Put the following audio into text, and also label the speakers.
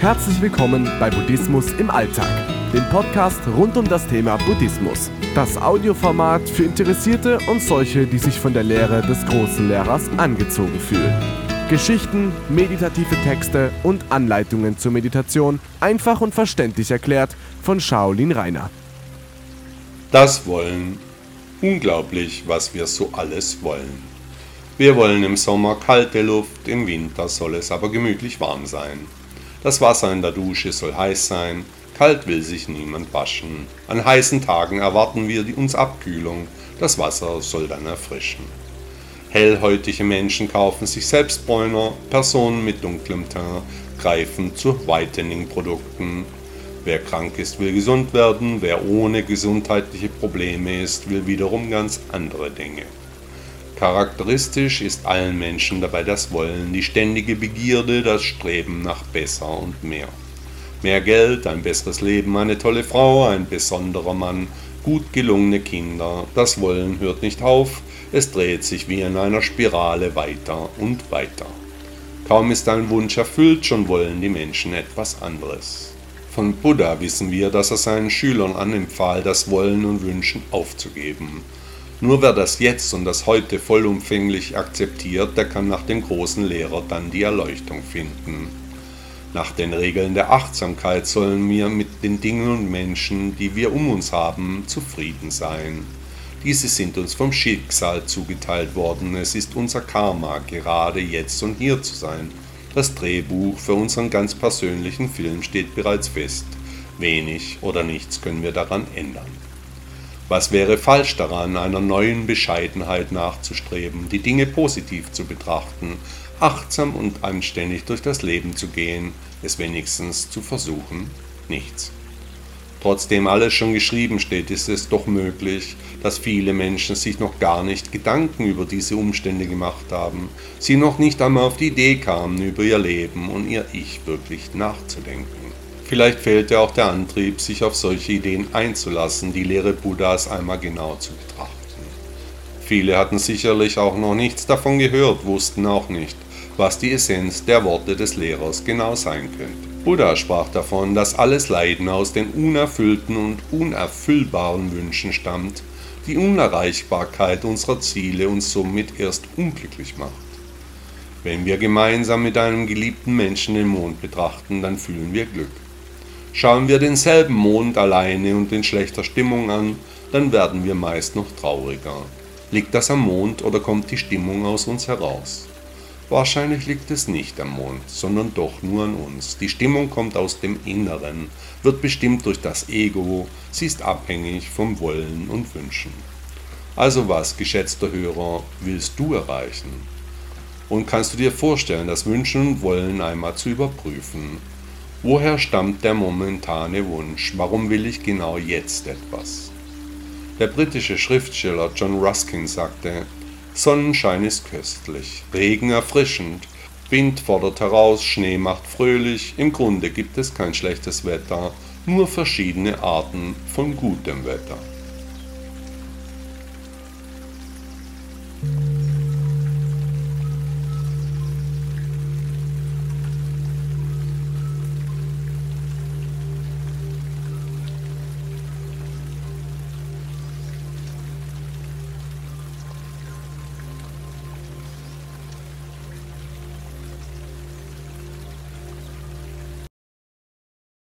Speaker 1: Herzlich willkommen bei Buddhismus im Alltag, dem Podcast rund um das Thema Buddhismus. Das Audioformat für Interessierte und solche, die sich von der Lehre des großen Lehrers angezogen fühlen. Geschichten, meditative Texte und Anleitungen zur Meditation einfach und verständlich erklärt von Shaolin Rainer.
Speaker 2: Das Wollen. Unglaublich, was wir so alles wollen. Wir wollen im Sommer kalte Luft, im Winter soll es aber gemütlich warm sein. Das Wasser in der Dusche soll heiß sein, kalt will sich niemand waschen. An heißen Tagen erwarten wir uns Abkühlung, das Wasser soll dann erfrischen. Hellhäutige Menschen kaufen sich Selbstbräuner, Personen mit dunklem Teint greifen zu Whitening-Produkten. Wer krank ist, will gesund werden, wer ohne gesundheitliche Probleme ist, will wiederum ganz andere Dinge. Charakteristisch ist allen Menschen dabei das Wollen, die ständige Begierde, das Streben nach besser und mehr. Mehr Geld, ein besseres Leben, eine tolle Frau, ein besonderer Mann, gut gelungene Kinder. Das Wollen hört nicht auf, es dreht sich wie in einer Spirale weiter und weiter. Kaum ist ein Wunsch erfüllt, schon wollen die Menschen etwas anderes. Von Buddha wissen wir, dass er seinen Schülern anempfahl, das Wollen und Wünschen aufzugeben. Nur wer das Jetzt und das Heute vollumfänglich akzeptiert, der kann nach dem großen Lehrer dann die Erleuchtung finden. Nach den Regeln der Achtsamkeit sollen wir mit den Dingen und Menschen, die wir um uns haben, zufrieden sein. Diese sind uns vom Schicksal zugeteilt worden. Es ist unser Karma, gerade jetzt und hier zu sein. Das Drehbuch für unseren ganz persönlichen Film steht bereits fest. Wenig oder nichts können wir daran ändern. Was wäre falsch daran, einer neuen Bescheidenheit nachzustreben, die Dinge positiv zu betrachten, achtsam und anständig durch das Leben zu gehen, es wenigstens zu versuchen? Nichts. Trotzdem alles schon geschrieben steht, ist es doch möglich, dass viele Menschen sich noch gar nicht Gedanken über diese Umstände gemacht haben, sie noch nicht einmal auf die Idee kamen, über ihr Leben und ihr Ich wirklich nachzudenken. Vielleicht fehlte auch der Antrieb, sich auf solche Ideen einzulassen, die Lehre Buddhas einmal genau zu betrachten. Viele hatten sicherlich auch noch nichts davon gehört, wussten auch nicht, was die Essenz der Worte des Lehrers genau sein könnte. Buddha sprach davon, dass alles Leiden aus den unerfüllten und unerfüllbaren Wünschen stammt, die Unerreichbarkeit unserer Ziele uns somit erst unglücklich macht. Wenn wir gemeinsam mit einem geliebten Menschen den Mond betrachten, dann fühlen wir Glück. Schauen wir denselben Mond alleine und in schlechter Stimmung an, dann werden wir meist noch trauriger. Liegt das am Mond oder kommt die Stimmung aus uns heraus? Wahrscheinlich liegt es nicht am Mond, sondern doch nur an uns. Die Stimmung kommt aus dem Inneren, wird bestimmt durch das Ego, sie ist abhängig vom Wollen und Wünschen. Also was, geschätzter Hörer, willst du erreichen? Und kannst du dir vorstellen, das Wünschen und Wollen einmal zu überprüfen? Woher stammt der momentane Wunsch? Warum will ich genau jetzt etwas? Der britische Schriftsteller John Ruskin sagte, Sonnenschein ist köstlich, Regen erfrischend, Wind fordert heraus, Schnee macht fröhlich, im Grunde gibt es kein schlechtes Wetter, nur verschiedene Arten von gutem Wetter.